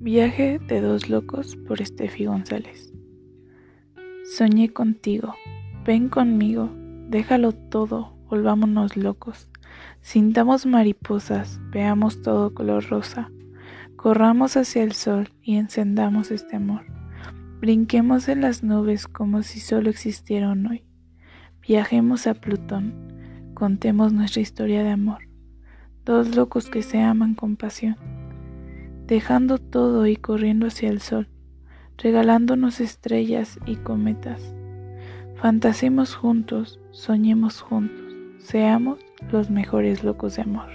Viaje de dos locos por Estefi González. Soñé contigo, ven conmigo, déjalo todo, volvámonos locos. Sintamos mariposas, veamos todo color rosa. Corramos hacia el sol y encendamos este amor. Brinquemos en las nubes como si solo existieran hoy. Viajemos a Plutón, contemos nuestra historia de amor. Dos locos que se aman con pasión dejando todo y corriendo hacia el sol, regalándonos estrellas y cometas. Fantasemos juntos, soñemos juntos, seamos los mejores locos de amor.